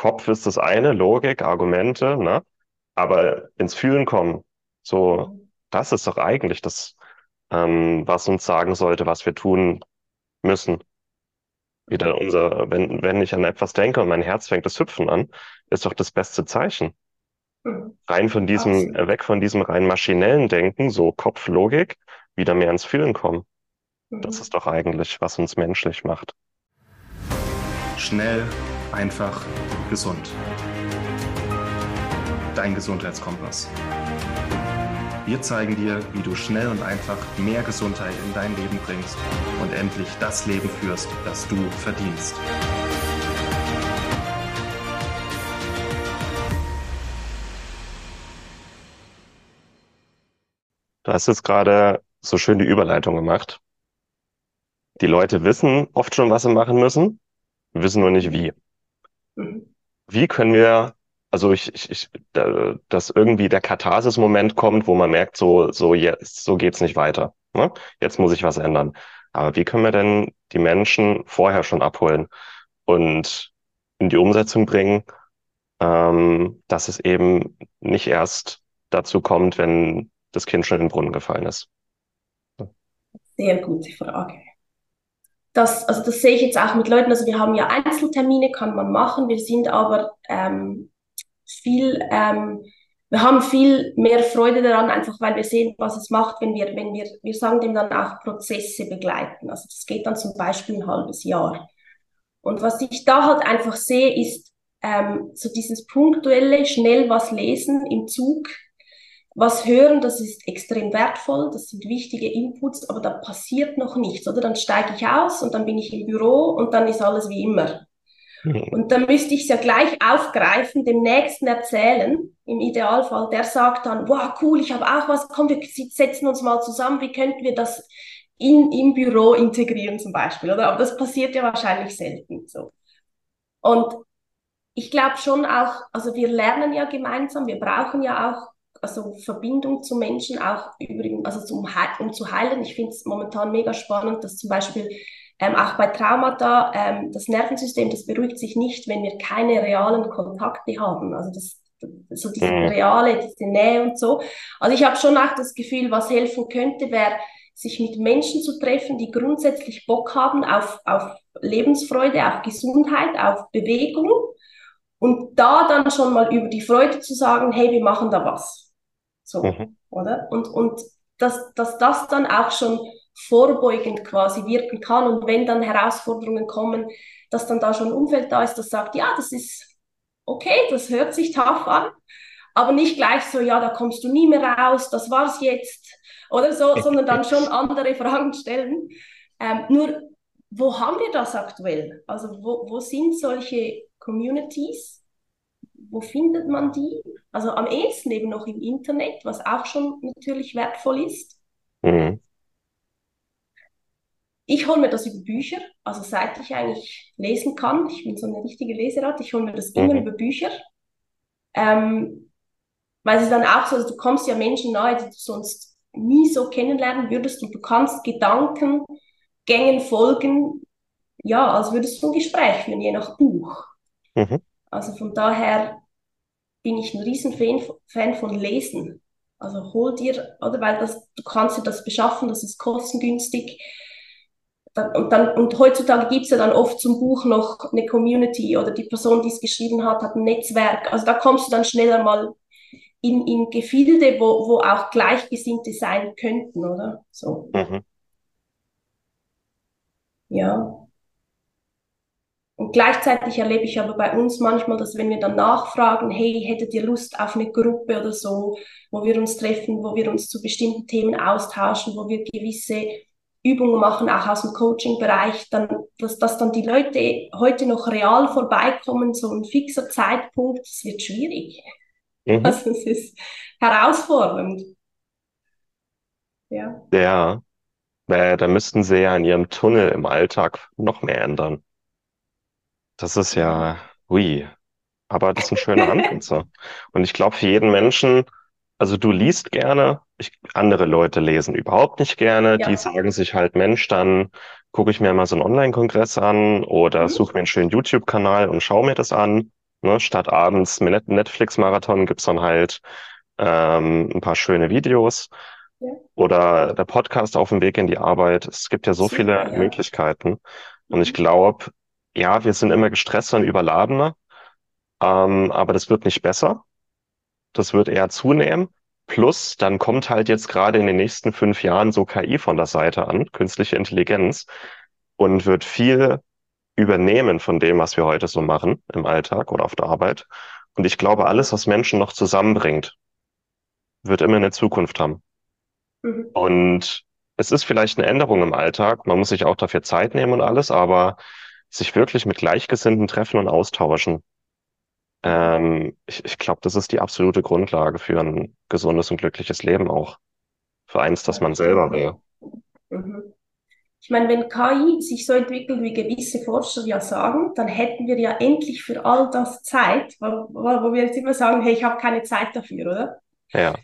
Kopf ist das eine, Logik, Argumente, ne? Aber ins Fühlen kommen, so, das ist doch eigentlich das, ähm, was uns sagen sollte, was wir tun müssen. Wieder unser, wenn, wenn ich an etwas denke und mein Herz fängt das Hüpfen an, ist doch das beste Zeichen. Rein von diesem, Absolut. äh, weg von diesem rein maschinellen Denken, so Kopflogik, wieder mehr ins Fühlen kommen. Das Mhm. ist doch eigentlich, was uns menschlich macht. Schnell, einfach, gesund. Dein Gesundheitskompass. Wir zeigen dir, wie du schnell und einfach mehr Gesundheit in dein Leben bringst und endlich das Leben führst, das du verdienst. Du hast jetzt gerade so schön die Überleitung gemacht. Die Leute wissen oft schon, was sie machen müssen, wissen nur nicht wie. Mhm. Wie können wir, also ich, ich, ich, da- dass irgendwie der Katharsis-Moment kommt, wo man merkt, so, so jetzt, so geht's nicht weiter. Ne? Jetzt muss ich was ändern. Aber wie können wir denn die Menschen vorher schon abholen und in die Umsetzung bringen, ähm, dass es eben nicht erst dazu kommt, wenn das Kind schon in den Brunnen gefallen ist? Sehr gute Frage. Das, also das sehe ich jetzt auch mit Leuten. Also wir haben ja Einzeltermine, kann man machen. Wir sind aber ähm, viel, ähm, wir haben viel mehr Freude daran, einfach weil wir sehen, was es macht, wenn wir, wenn wir, wir sagen dem dann auch Prozesse begleiten. Also das geht dann zum Beispiel ein halbes Jahr. Und was ich da halt einfach sehe, ist ähm, so dieses punktuelle, schnell was lesen im Zug, was hören, das ist extrem wertvoll, das sind wichtige Inputs, aber da passiert noch nichts, oder? Dann steige ich aus und dann bin ich im Büro und dann ist alles wie immer. Und dann müsste ich es ja gleich aufgreifen, dem Nächsten erzählen, im Idealfall. Der sagt dann, wow, cool, ich habe auch was, komm, wir setzen uns mal zusammen, wie könnten wir das in, im Büro integrieren zum Beispiel, oder? Aber das passiert ja wahrscheinlich selten so. Und ich glaube schon auch, also wir lernen ja gemeinsam, wir brauchen ja auch also Verbindung zu Menschen, auch über, also zum, um zu heilen. Ich finde es momentan mega spannend, dass zum Beispiel ähm, auch bei Traumata ähm, das Nervensystem, das beruhigt sich nicht, wenn wir keine realen Kontakte haben. Also das, so diese Mhm. reale, diese Nähe und so. Also ich habe schon auch das Gefühl, was helfen könnte, wäre, sich mit Menschen zu treffen, die grundsätzlich Bock haben auf, auf Lebensfreude, auf Gesundheit, auf Bewegung. Und da dann schon mal über die Freude zu sagen, hey, wir machen da was. So, Mhm. oder? Und, und dass, dass das dann auch schon vorbeugend quasi wirken kann und wenn dann Herausforderungen kommen, dass dann da schon ein Umfeld da ist, das sagt, ja, das ist okay, das hört sich tough an, aber nicht gleich so, ja, da kommst du nie mehr raus, das war's jetzt oder so, sondern dann schon andere Fragen stellen. Ähm, nur, wo haben wir das aktuell? Also wo, wo sind solche Communities? Wo findet man die? Also am ehesten eben noch im Internet, was auch schon natürlich wertvoll ist. Mhm. Ich hole mir das über Bücher, also seit ich eigentlich lesen kann. Ich bin so eine richtige Leseratte. Ich hole mir das immer Mhm. über Bücher. Ähm, weil es ist dann auch so, also du kommst ja Menschen nahe, die du sonst nie so kennenlernen würdest und du kannst Gedankengängen folgen, ja, als würdest du ein Gespräch führen, je nach Buch. Mhm. Also von daher bin ich ein Riesenfan Fan von Lesen. Also hol dir, oder weil das, du kannst dir das beschaffen, das ist kostengünstig. Dann, und, dann, und heutzutage gibt es ja dann oft zum Buch noch eine Community oder die Person, die es geschrieben hat, hat ein Netzwerk. Also da kommst du dann schneller mal in, in Gefilde, wo, wo auch Gleichgesinnte sein könnten, oder? So, Mhm. ja. Und gleichzeitig erlebe ich aber bei uns manchmal, dass wenn wir dann nachfragen, hey, hättet ihr Lust auf eine Gruppe oder so, wo wir uns treffen, wo wir uns zu bestimmten Themen austauschen, wo wir gewisse Übungen machen, auch aus dem Coaching-Bereich, dann, dass, dass dann die Leute heute noch real vorbeikommen, so ein fixer Zeitpunkt, das wird schwierig. Mhm. Also es ist herausfordernd. Ja. Ja, äh, da müssten sie ja in ihrem Tunnel im Alltag noch mehr ändern. Das ist ja, hui. Aber das sind schöne Ansätze. Und ich glaube, für jeden Menschen, also du liest gerne, ich, andere Leute lesen überhaupt nicht gerne. Die Ja. sagen sich halt, Mensch, dann gucke ich mir mal so einen Online-Kongress an oder Mhm. suche mir einen schönen YouTube-Kanal und schaue mir das an. Ne? Statt abends mit Netflix-Marathon gibt's dann halt ähm, ein paar schöne Videos Ja. oder der Podcast auf dem Weg in die Arbeit. Es gibt ja so Super, viele ja. Möglichkeiten. Und ich Mhm. glaube, ja, wir sind immer gestresster und überladener, ähm, aber das wird nicht besser. Das wird eher zunehmen. Plus, dann kommt halt jetzt gerade in den nächsten fünf Jahren so KI von der Seite an, künstliche Intelligenz, und wird viel übernehmen von dem, was wir heute so machen im Alltag oder auf der Arbeit. Und ich glaube, alles, was Menschen noch zusammenbringt, wird immer eine Zukunft haben. Mhm. Und es ist vielleicht eine Änderung im Alltag. Man muss sich auch dafür Zeit nehmen und alles, aber sich wirklich mit Gleichgesinnten treffen und austauschen. Ähm, ich ich glaube, das ist die absolute Grundlage für ein gesundes und glückliches Leben auch. Für eins, das man selber will. Mhm. Ich meine, wenn KI sich so entwickelt, wie gewisse Forscher ja sagen, dann hätten wir ja endlich für all das Zeit, wo, wo wo wir jetzt immer sagen, hey, ich habe keine Zeit dafür, oder? Ja,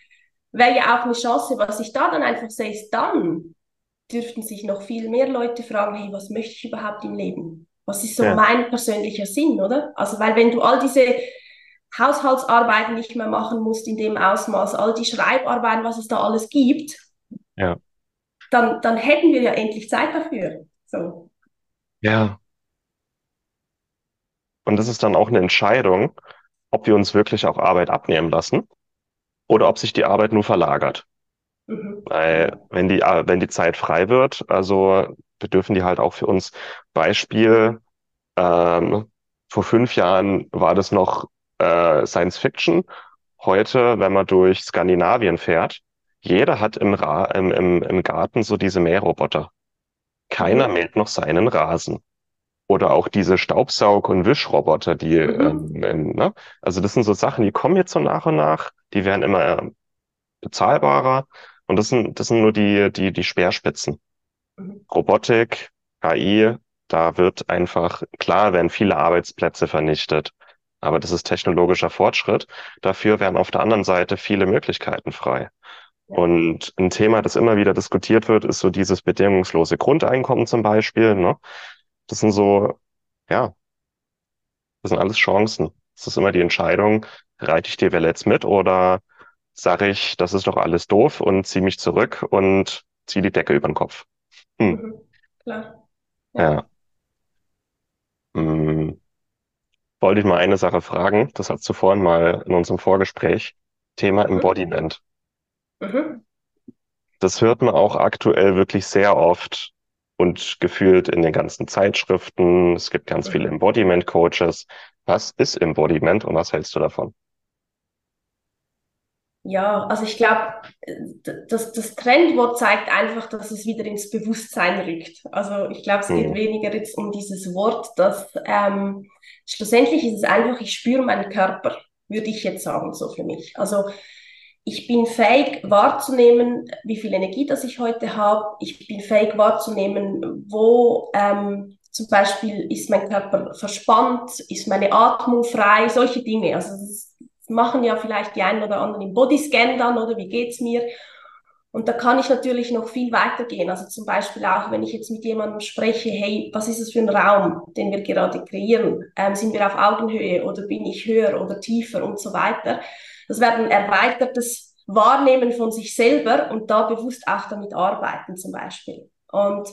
Wäre ja auch eine Chance, was ich da dann einfach sehe, ist dann dürften sich noch viel mehr Leute fragen, hey, was möchte ich überhaupt im Leben? Was ist so ja, mein persönlicher Sinn, oder? Also, weil wenn du all diese Haushaltsarbeiten nicht mehr machen musst in dem Ausmaß, all die Schreibarbeiten, was es da alles gibt, ja, dann, dann hätten wir ja endlich Zeit dafür. So. ja. Und das ist dann auch eine Entscheidung, ob wir uns wirklich auch Arbeit abnehmen lassen oder ob sich die Arbeit nur verlagert. Mhm. Weil wenn die, wenn die Zeit frei wird, also wir dürfen die halt auch für uns Beispiel, ähm, vor fünf Jahren war das noch äh, Science Fiction. Heute, wenn man durch Skandinavien fährt, jeder hat im, Ra im, im, im Garten so diese Mähroboter. Keiner Mhm. mäht noch seinen Rasen. Oder auch diese Staubsaug- und Wischroboter, die, Mhm. ähm, ne? Also das sind so Sachen, die kommen jetzt so nach und nach, die werden immer äh, bezahlbarer. Und das sind, das sind nur die, die, die Speerspitzen. Mhm. Robotik, KI, da wird einfach, klar werden viele Arbeitsplätze vernichtet, aber das ist technologischer Fortschritt. Dafür werden auf der anderen Seite viele Möglichkeiten frei. Und ein Thema, das immer wieder diskutiert wird, ist so dieses bedingungslose Grundeinkommen zum Beispiel, ne? Das sind so, ja, das sind alles Chancen. Es ist immer die Entscheidung, reite ich die Welle jetzt mit oder sage ich, das ist doch alles doof und ziehe mich zurück und ziehe die Decke über den Kopf. Hm. Klar. Ja. ja. Hm. Wollte ich mal eine Sache fragen, das hast du vorhin mal in unserem Vorgespräch, Thema Mhm. Embodiment. Mhm. Das hört man auch aktuell wirklich sehr oft und gefühlt in den ganzen Zeitschriften. Es gibt ganz viele Mhm. Embodiment-Coaches. Was ist Embodiment und was hältst du davon? Ja, also ich glaube, das, das Trendwort zeigt einfach, dass es wieder ins Bewusstsein rückt. Also ich glaube, es geht Hm. weniger jetzt um dieses Wort, dass ähm, schlussendlich ist es einfach, ich spüre meinen Körper, würde ich jetzt sagen, so für mich. Also ich bin fähig wahrzunehmen, wie viel Energie das ich heute habe. Ich bin fähig wahrzunehmen, wo ähm, zum Beispiel ist mein Körper verspannt, ist meine Atmung frei, solche Dinge. Also das machen ja vielleicht die einen oder anderen im Bodyscan dann, oder wie geht's mir? Und da kann ich natürlich noch viel weiter gehen. Also zum Beispiel auch, wenn ich jetzt mit jemandem spreche, hey, was ist es für ein Raum, den wir gerade kreieren? Ähm, sind wir auf Augenhöhe oder bin ich höher oder tiefer und so weiter? Das wäre ein erweitertes Wahrnehmen von sich selber und da bewusst auch damit arbeiten zum Beispiel. Und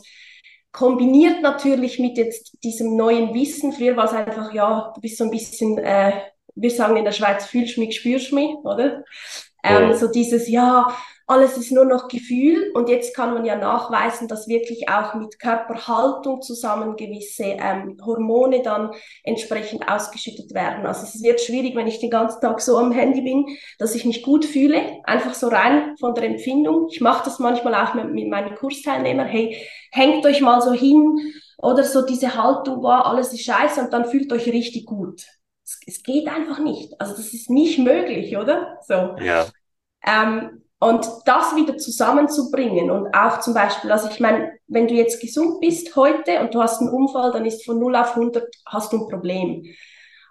kombiniert natürlich mit jetzt diesem neuen Wissen, früher war es einfach, ja, du bist so ein bisschen, äh, wir sagen in der Schweiz, fühlst mich, spürst mich, oder? Ähm, Hm. so dieses, ja, alles ist nur noch Gefühl und jetzt kann man ja nachweisen, dass wirklich auch mit Körperhaltung zusammen gewisse ähm, Hormone dann entsprechend ausgeschüttet werden. Also es wird schwierig, wenn ich den ganzen Tag so am Handy bin, dass ich mich gut fühle, einfach so rein von der Empfindung. Ich mache das manchmal auch mit, mit meinen Kursteilnehmern, hey, hängt euch mal so hin oder so diese Haltung, boah, alles ist scheiße und dann fühlt euch richtig gut. Es, es geht einfach nicht. Also das ist nicht möglich, oder? So. Ja. Ähm, und das wieder zusammenzubringen und auch zum Beispiel, also ich meine, wenn du jetzt gesund bist heute und du hast einen Unfall, dann ist von 0 auf 100 hast du ein Problem.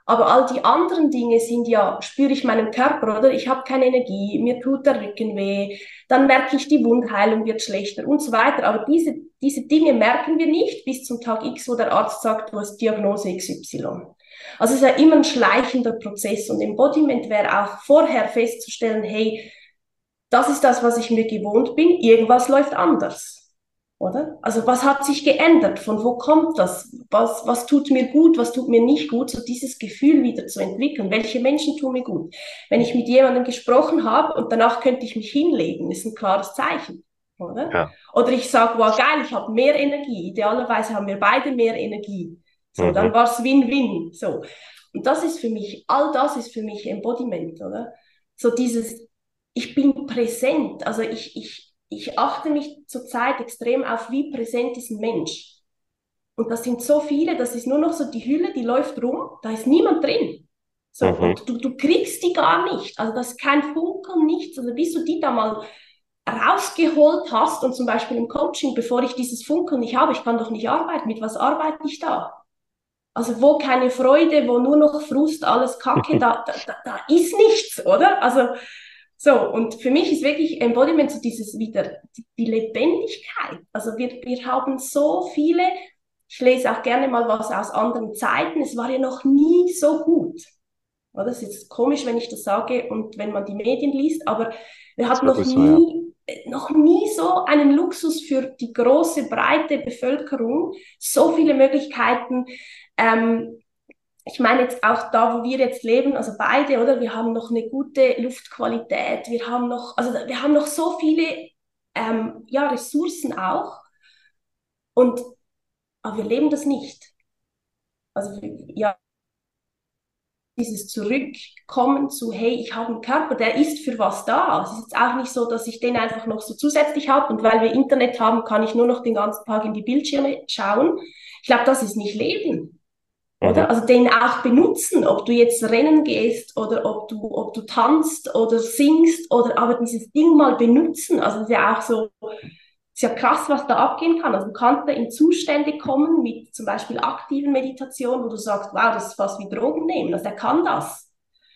Aber all die anderen Dinge sind ja, spüre ich meinen Körper, oder? Ich habe keine Energie, mir tut der Rücken weh, dann merke ich, die Wundheilung wird schlechter und so weiter. Aber diese, diese Dinge merken wir nicht bis zum Tag X, wo der Arzt sagt, du hast Diagnose XY. Also es ist ja immer ein schleichender Prozess und Embodiment wäre auch vorher festzustellen, hey, das ist das, was ich mir gewohnt bin, irgendwas läuft anders. Oder? Also was hat sich geändert? Von wo kommt das? Was, was tut mir gut? Was tut mir nicht gut? So dieses Gefühl wieder zu entwickeln. Welche Menschen tun mir gut? Wenn ich mit jemandem gesprochen habe und danach könnte ich mich hinlegen, ist ein klares Zeichen. Oder? Ja. Oder ich sage, wow, geil, ich habe mehr Energie. Idealerweise haben wir beide mehr Energie. So, mhm. dann war es Win-Win. So. Und das ist für mich, all das ist für mich Embodiment, oder? So dieses, ich bin präsent. Also ich, ich, ich achte mich zurzeit extrem auf, wie präsent ist ein Mensch. Und das sind so viele, das ist nur noch so die Hülle, die läuft rum, da ist niemand drin. So, mhm. und du, du kriegst die gar nicht. Also das ist kein Funkeln, nichts. Also bis du die da mal rausgeholt hast und zum Beispiel im Coaching, bevor ich dieses Funkeln nicht habe, ich kann doch nicht arbeiten, mit was arbeite ich da? Also wo keine Freude, wo nur noch Frust, alles Kacke, da, da, da, ist nichts, oder? Also so, und für mich ist wirklich Embodiment so dieses wieder, die Lebendigkeit. Also wir, wir haben so viele, ich lese auch gerne mal was aus anderen Zeiten, es war ja noch nie so gut. Ja, das ist jetzt komisch, wenn ich das sage und wenn man die Medien liest, aber wir hatten noch nie. Noch nie so einen Luxus für die große, breite Bevölkerung, so viele Möglichkeiten, ähm, ich meine jetzt auch da, wo wir jetzt leben, also beide, oder? Wir haben noch eine gute Luftqualität, wir haben noch, also wir haben noch so viele ähm, ja, Ressourcen auch. Und aber wir leben das nicht. Also ja, dieses Zurückkommen zu, hey, ich habe einen Körper, der ist für was da. Es ist jetzt auch nicht so, dass ich den einfach noch so zusätzlich habe und weil wir Internet haben, kann ich nur noch den ganzen Tag in die Bildschirme schauen. Ich glaube, das ist nicht Leben. Oder? Mhm. Also den auch benutzen, ob du jetzt rennen gehst oder ob du, ob du tanzt oder singst oder aber dieses Ding mal benutzen. Also das ist ja auch so, ist ja krass, was da abgehen kann. Also du kannst da in Zustände kommen mit zum Beispiel aktiven Meditation, wo du sagst, wow, das ist fast wie Drogen nehmen. Also der kann das.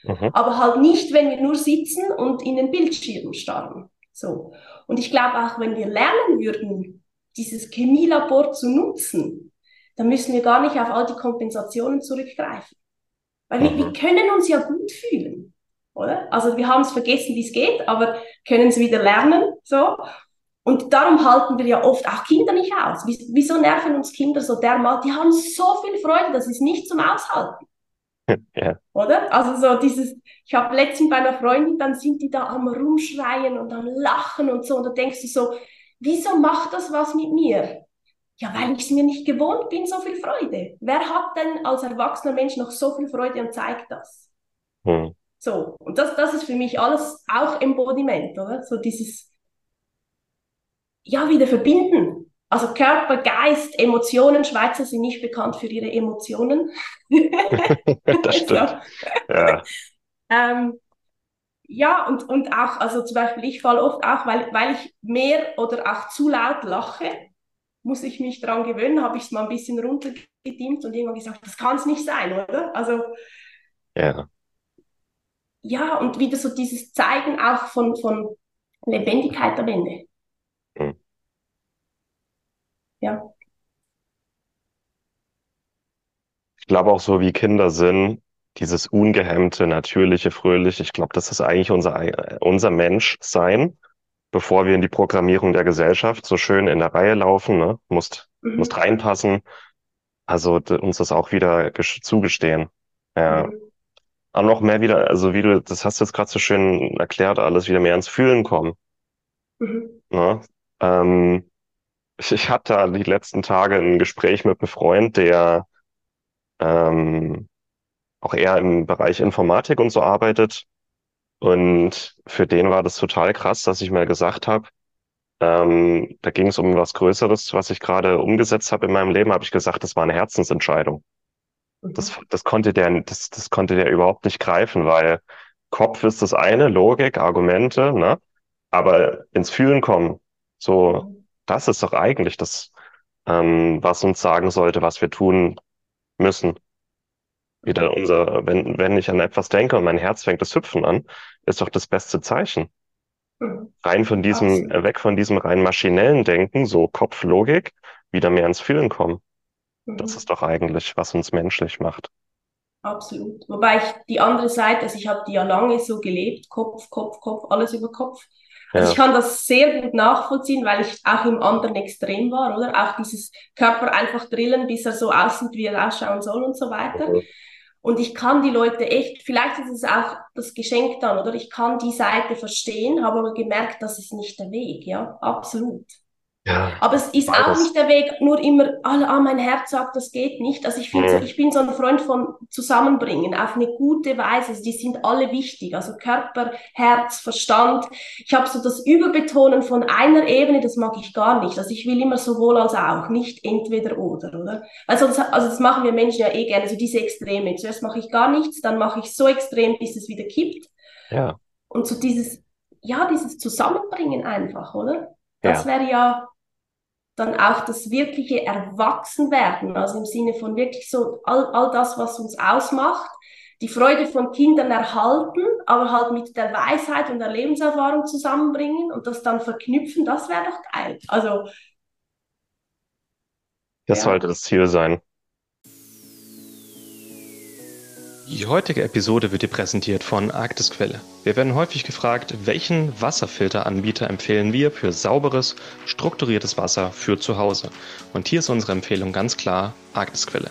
Mhm. Aber halt nicht, wenn wir nur sitzen und in den Bildschirm starren. So. Und ich glaube auch, wenn wir lernen würden, dieses Chemielabor zu nutzen, dann müssen wir gar nicht auf all die Kompensationen zurückgreifen. Weil wir, wir mhm. können uns ja gut fühlen, oder? Also wir haben es vergessen, wie es geht, aber können es wieder lernen, so. Und darum halten wir ja oft auch Kinder nicht aus. Wieso nerven uns Kinder so dermal? Die haben so viel Freude, das ist nicht zum Aushalten. Ja. Oder? Also so dieses, ich habe letztens bei einer Freundin, dann sind die da am rumschreien und am lachen und so und da denkst du so, wieso macht das was mit mir? Ja, weil ich es mir nicht gewohnt bin, so viel Freude. Wer hat denn als erwachsener Mensch noch so viel Freude und zeigt das? Hm. So, und das, das ist für mich alles auch Embodiment, oder? So dieses, ja, wieder verbinden. Also Körper, Geist, Emotionen. Schweizer sind nicht bekannt für ihre Emotionen. das stimmt. Ja. ähm, ja, und, und auch, also zum Beispiel, ich falle oft auch, weil, weil ich mehr oder auch zu laut lache, muss ich mich daran gewöhnen, habe ich es mal ein bisschen runtergedimmt und irgendwann gesagt, das kann es nicht sein, oder? Also ja. Ja, und wieder so dieses Zeigen auch von, von Lebendigkeit am Ende. Mhm. Ja. Ich glaube auch so wie Kinder sind, dieses ungehemmte, natürliche, fröhliche, ich glaube, das ist eigentlich unser, unser Menschsein bevor wir in die Programmierung der Gesellschaft so schön in der Reihe laufen, ne? musst, mhm. musst reinpassen. Also uns das auch wieder zugestehen. Ja. Mhm. Aber noch mehr wieder, also wie du, das hast du jetzt gerade so schön erklärt, alles wieder mehr ins Fühlen kommen. Mhm. Ne? Ähm, ich, hatte da die letzten Tage ein Gespräch mit einem Freund, der ähm, auch eher im Bereich Informatik und so arbeitet. Und für den war das total krass, dass ich mal gesagt habe, ähm, da ging es um was Größeres, was ich gerade umgesetzt habe in meinem Leben, habe ich gesagt, das war eine Herzensentscheidung. Mhm. Das, das konnte der, das, das konnte der überhaupt nicht greifen, weil Kopf ist das eine, Logik, Argumente, ne? Aber ins Fühlen kommen, so. Das ist doch eigentlich das, ähm, was uns sagen sollte, was wir tun müssen wieder unser, wenn, wenn ich an etwas denke und mein Herz fängt das Hüpfen an, ist doch das beste Zeichen. Mhm. Rein von diesem, Absolut. Äh, weg von diesem rein maschinellen Denken, so Kopflogik, wieder mehr ins Fühlen kommen. Mhm. Das ist doch eigentlich, was uns menschlich macht. absolut. Wobei ich die andere Seite, also ich habe die ja lange so gelebt, Kopf, Kopf, Kopf, alles über Kopf. Also ja. ich kann das sehr gut nachvollziehen, weil ich auch im anderen Extrem war, oder? Auch dieses Körper einfach drillen, bis er so aussieht, wie er ausschauen soll und so weiter. Mhm. Und ich kann die Leute echt, vielleicht ist es auch das Geschenk dann, oder? Ich kann die Seite verstehen, habe aber gemerkt, das ist nicht der Weg, ja, absolut. Ja, Aber es ist auch nicht der Weg, nur immer, ah, ah, mein Herz sagt, das geht nicht. Also ich finde, mhm. so, ich bin so ein Freund von Zusammenbringen auf eine gute Weise. Also die sind alle wichtig. Also Körper, Herz, Verstand. Ich habe so das Überbetonen von einer Ebene, das mag ich gar nicht. Also ich will immer sowohl als auch, nicht entweder oder, oder? Also das, also das machen wir Menschen ja eh gerne, so diese Extreme. Zuerst mache ich gar nichts, dann mache ich so extrem, bis es wieder kippt. Ja. Und so dieses, ja, dieses Zusammenbringen einfach, oder? Das ja. wäre ja dann auch das wirkliche Erwachsenwerden, also im Sinne von wirklich so all, all das, was uns ausmacht, die Freude von Kindern erhalten, aber halt mit der Weisheit und der Lebenserfahrung zusammenbringen und das dann verknüpfen, das wäre doch geil. Also das ja. sollte das Ziel sein. Die heutige Episode wird dir präsentiert von Arktisquelle. Wir werden häufig gefragt, welchen Wasserfilteranbieter empfehlen wir für sauberes, strukturiertes Wasser für zu Hause. Und hier ist unsere Empfehlung ganz klar Arktisquelle.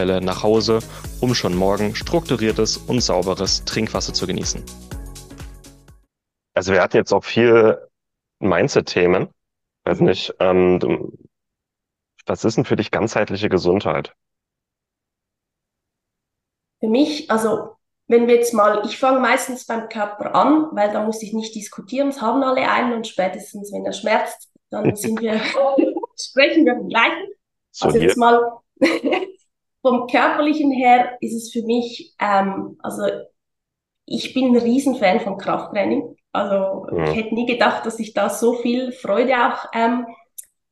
Quelle nach Hause, um schon morgen strukturiertes und sauberes Trinkwasser zu genießen. Also wir hatten jetzt auch viel Mindset-Themen. Weiß mhm. nicht, ähm, was ist denn für dich ganzheitliche Gesundheit? Für mich, also wenn wir jetzt mal, ich fange meistens beim Körper an, weil da muss ich nicht diskutieren, es haben alle einen und spätestens, wenn er schmerzt, dann sind wir, sprechen wir gleich. So also jetzt mal vom körperlichen her ist es für mich, ähm, also ich bin ein Riesenfan von Krafttraining. Also ja. ich hätte nie gedacht, dass ich da so viel Freude auch ähm,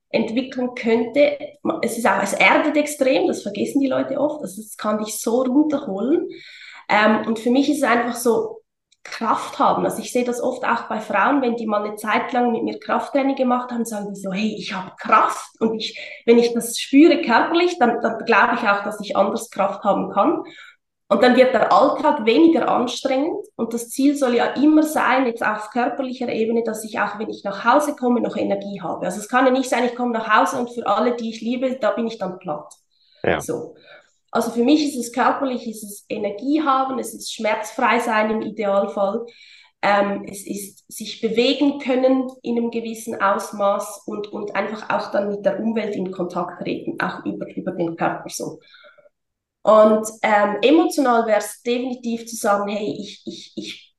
entwickeln könnte. Es ist auch, es erdet extrem, das vergessen die Leute oft. Also das kann dich so runterholen. Ähm, und für mich ist es einfach so, Kraft haben. Also ich sehe das oft auch bei Frauen, wenn die mal eine Zeit lang mit mir Krafttraining gemacht haben, sagen die so, hey, ich habe Kraft und ich, wenn ich das spüre körperlich, dann, dann glaube ich auch, dass ich anders Kraft haben kann. Und dann wird der Alltag weniger anstrengend und das Ziel soll ja immer sein, jetzt auf körperlicher Ebene, dass ich auch, wenn ich nach Hause komme, noch Energie habe. Also es kann ja nicht sein, ich komme nach Hause und für alle, die ich liebe, da bin ich dann platt. Ja. So. Also für mich ist es körperlich, ist es Energie haben, es ist schmerzfrei sein im Idealfall. Ähm, es ist sich bewegen können in einem gewissen Ausmaß und, und einfach auch dann mit der Umwelt in Kontakt treten, auch über, über den Körper so. Und ähm, emotional wäre es definitiv zu sagen, hey, ich, ich, ich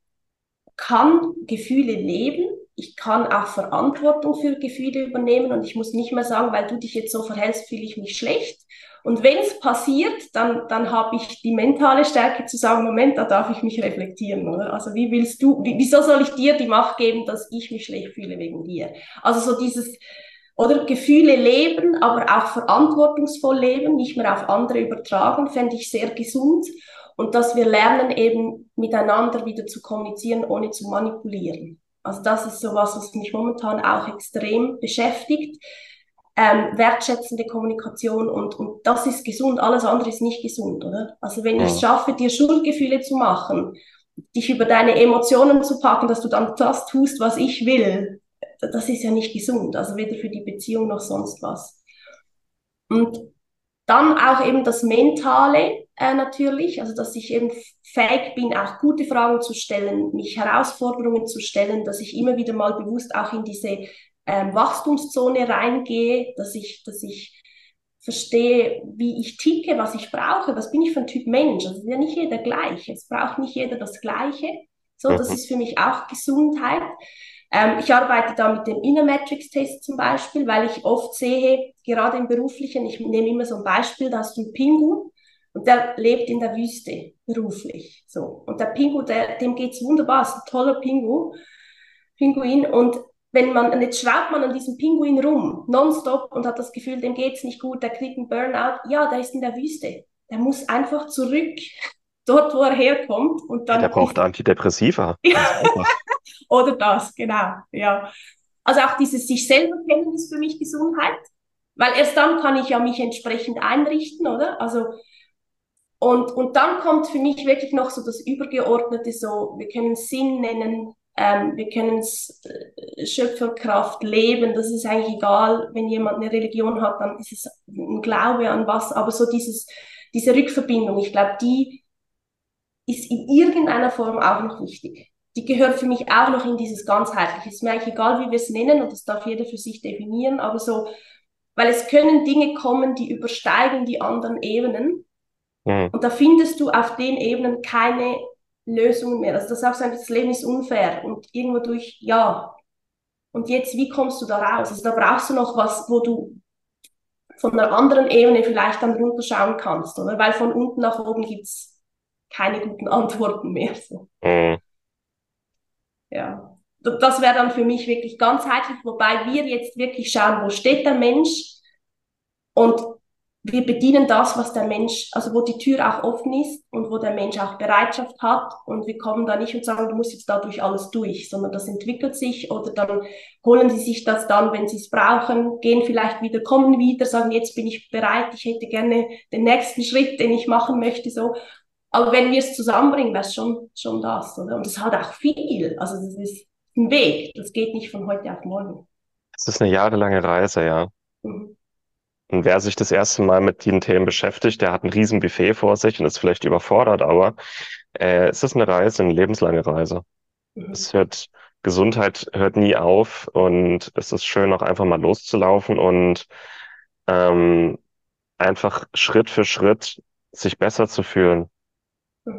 kann Gefühle leben, ich kann auch Verantwortung für Gefühle übernehmen und ich muss nicht mehr sagen, weil du dich jetzt so verhältst, fühle ich mich schlecht, und wenn es passiert, dann, dann habe ich die mentale Stärke zu sagen, Moment, da darf ich mich reflektieren, oder? Also wie willst du, wie, wieso soll ich dir die Macht geben, dass ich mich schlecht fühle wegen dir? Also so dieses, oder Gefühle leben, aber auch verantwortungsvoll leben, nicht mehr auf andere übertragen, fände ich sehr gesund. Und dass wir lernen, eben miteinander wieder zu kommunizieren, ohne zu manipulieren. Also das ist so was, was mich momentan auch extrem beschäftigt ähm, wertschätzende Kommunikation und, und das ist gesund, alles andere ist nicht gesund, oder? Also wenn ja. ich es schaffe, dir Schuldgefühle zu machen, dich über deine Emotionen zu packen, dass du dann das tust, was ich will, das ist ja nicht gesund, also weder für die Beziehung noch sonst was. Und dann auch eben das Mentale äh, natürlich, also dass ich eben fähig bin, auch gute Fragen zu stellen, mich Herausforderungen zu stellen, dass ich immer wieder mal bewusst auch in diese ähm, Wachstumszone reingehe, dass ich, dass ich verstehe, wie ich ticke, was ich brauche, was bin ich für ein Typ Mensch. Also ist ja nicht jeder gleich. Es braucht nicht jeder das Gleiche. So, das mhm. ist für mich auch Gesundheit. Ähm, ich arbeite da mit dem Inner Matrix Test zum Beispiel, weil ich oft sehe, gerade im Beruflichen, ich nehme immer so ein Beispiel, da hast du einen Pinguin Und der lebt in der Wüste beruflich. So. Und der Pingu, der, dem geht's wunderbar, ist ein toller Pingu, Pinguin. Und wenn man, und jetzt schraubt man an diesem Pinguin rum, nonstop, und hat das Gefühl, dem geht's nicht gut, der kriegt einen Burnout. Ja, der ist in der Wüste. Der muss einfach zurück, dort, wo er herkommt. Und dann der braucht Antidepressiva. Oder das, genau, ja. Also auch dieses sich selber kennen ist für mich Gesundheit, weil erst dann kann ich ja mich entsprechend einrichten, oder? Also und, und dann kommt für mich wirklich noch so das Übergeordnete, so, wir können Sinn nennen, ähm, wir können äh, Schöpferkraft leben, das ist eigentlich egal, wenn jemand eine Religion hat, dann ist es ein Glaube an was, aber so dieses, diese Rückverbindung, ich glaube, die ist in irgendeiner Form auch noch wichtig. Die gehört für mich auch noch in dieses Ganzheitliche. Es ist mir eigentlich egal, wie wir es nennen, und das darf jeder für sich definieren, aber so, weil es können Dinge kommen, die übersteigen die anderen Ebenen Mhm. Und da findest du auf den Ebenen keine Lösungen mehr. Also du sagst einfach, das Leben ist unfair und irgendwo durch, ja. Und jetzt, wie kommst du da raus? Also da brauchst du noch was, wo du von einer anderen Ebene vielleicht dann runterschauen kannst, oder? Weil von unten nach oben gibt's keine guten Antworten mehr. So. Mhm. Ja. Das wäre dann für mich wirklich ganzheitlich, wobei wir jetzt wirklich schauen, wo steht der Mensch und wir bedienen das, was der Mensch, also wo die Tür auch offen ist und wo der Mensch auch Bereitschaft hat und wir kommen da nicht und sagen, du musst jetzt dadurch alles durch, sondern das entwickelt sich oder dann holen sie sich das dann, wenn sie es brauchen, gehen vielleicht wieder, kommen wieder, sagen, jetzt bin ich bereit, ich hätte gerne den nächsten Schritt, den ich machen möchte, so. Aber wenn wir es zusammenbringen, wäre es schon, schon das, oder? Und es hat auch viel, also das ist ein Weg, das geht nicht von heute auf morgen. Es ist eine jahrelange Reise, ja. Und wer sich das erste Mal mit den Themen beschäftigt, der hat ein riesen Buffet vor sich und ist vielleicht überfordert, aber äh, es ist eine Reise, eine lebenslange Reise. Es hört, Gesundheit hört nie auf und es ist schön, auch einfach mal loszulaufen und ähm, einfach Schritt für Schritt sich besser zu fühlen.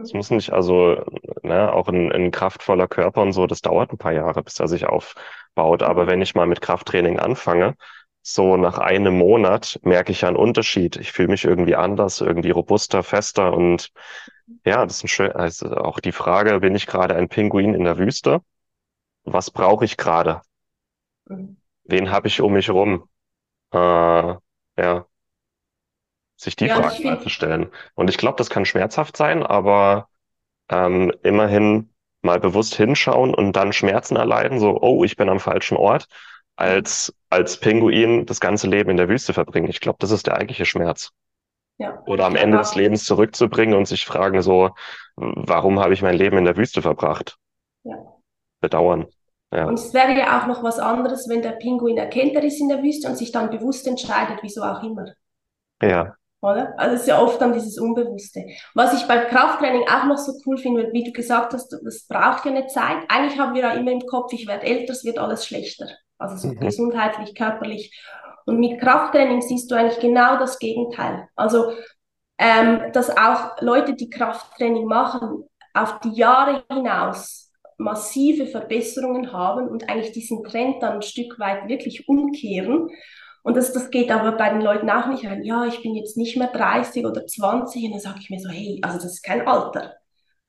Es muss nicht, also, ne, auch ein, ein kraftvoller Körper und so, das dauert ein paar Jahre, bis er sich aufbaut. Aber wenn ich mal mit Krafttraining anfange, so nach einem Monat merke ich ja einen Unterschied. Ich fühle mich irgendwie anders, irgendwie robuster, fester und ja, das ist ein schön, also auch die Frage, bin ich gerade ein Pinguin in der Wüste? Was brauche ich gerade? Wen habe ich um mich rum? Äh, ja, sich die ja, Fragen mal zu stellen. Und ich glaube, das kann schmerzhaft sein, aber ähm, immerhin mal bewusst hinschauen und dann Schmerzen erleiden, so, oh, ich bin am falschen Ort als, als Pinguin das ganze Leben in der Wüste verbringen. Ich glaube, das ist der eigentliche Schmerz. Ja. Oder am Ende des Lebens zurückzubringen und sich fragen so, warum habe ich mein Leben in der Wüste verbracht? Ja. Bedauern. Ja. Und es wäre ja auch noch was anderes, wenn der Pinguin erkennt, er ist in der Wüste und sich dann bewusst entscheidet, wieso auch immer. Ja. Oder? Also es ist ja oft dann dieses Unbewusste. Was ich beim Krafttraining auch noch so cool finde, wie du gesagt hast, das braucht ja eine Zeit. Eigentlich haben wir ja immer im Kopf, ich werde älter, es wird alles schlechter also so mhm. gesundheitlich, körperlich. Und mit Krafttraining siehst du eigentlich genau das Gegenteil. Also, ähm, dass auch Leute, die Krafttraining machen, auf die Jahre hinaus massive Verbesserungen haben und eigentlich diesen Trend dann ein Stück weit wirklich umkehren. Und das, das geht aber bei den Leuten auch nicht ein, ja, ich bin jetzt nicht mehr 30 oder 20 und dann sage ich mir so, hey, also das ist kein Alter.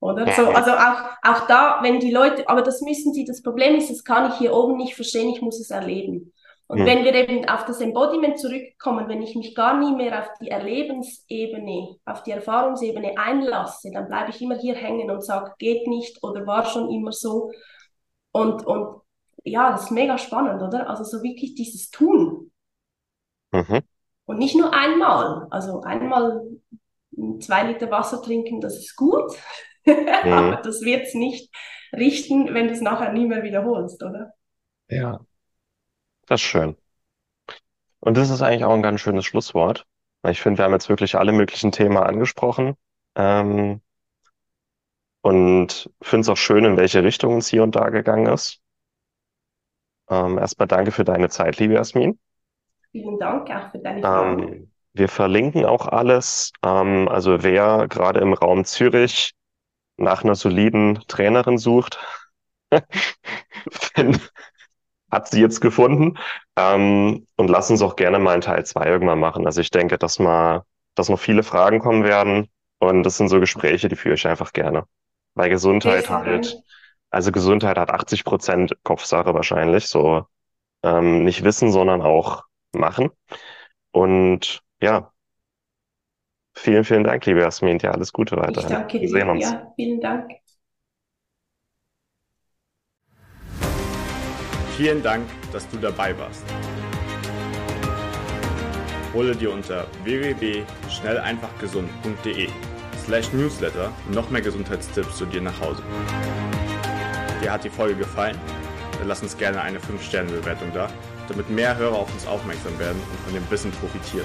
Oder? So, also auch, auch da, wenn die Leute, aber das müssen sie, das Problem ist, das kann ich hier oben nicht verstehen, ich muss es erleben. Und mhm. wenn wir eben auf das Embodiment zurückkommen, wenn ich mich gar nie mehr auf die Erlebensebene, auf die Erfahrungsebene einlasse, dann bleibe ich immer hier hängen und sage, geht nicht oder war schon immer so. Und, und ja, das ist mega spannend, oder? Also so wirklich dieses Tun. Mhm. Und nicht nur einmal. Also einmal zwei Liter Wasser trinken, das ist gut. Mhm. Aber das wird es nicht richten, wenn du es nachher nie mehr wiederholst, oder? Ja, das ist schön. Und das ist eigentlich auch ein ganz schönes Schlusswort. Ich finde, wir haben jetzt wirklich alle möglichen Themen angesprochen. Ähm, und finde es auch schön, in welche Richtung es hier und da gegangen ist. Ähm, erstmal danke für deine Zeit, liebe Jasmin. Vielen Dank auch für deine Fragen. Ähm, wir verlinken auch alles. Ähm, also wer gerade im Raum Zürich nach einer soliden Trainerin sucht, hat sie jetzt gefunden. Ähm, und lass uns auch gerne mal einen Teil zwei irgendwann machen. Also ich denke, dass man dass noch viele Fragen kommen werden. Und das sind so Gespräche, die führe ich einfach gerne. Weil Gesundheit halt, also Gesundheit hat 80 Prozent Kopfsache wahrscheinlich, so ähm, nicht wissen, sondern auch machen. Und ja, vielen, vielen Dank, liebe Jasmin. Ja, alles Gute weiter. Ich danke dir. Wir sehen uns. Ja, vielen Dank. Vielen Dank, dass du dabei warst. Hole dir unter www.schnelleinfachgesund.de slash newsletter noch mehr Gesundheitstipps zu dir nach Hause. Dir hat die Folge gefallen? Dann lass uns gerne eine 5-Sterne-Bewertung da, damit mehr Hörer auf uns aufmerksam werden und von dem Wissen profitieren.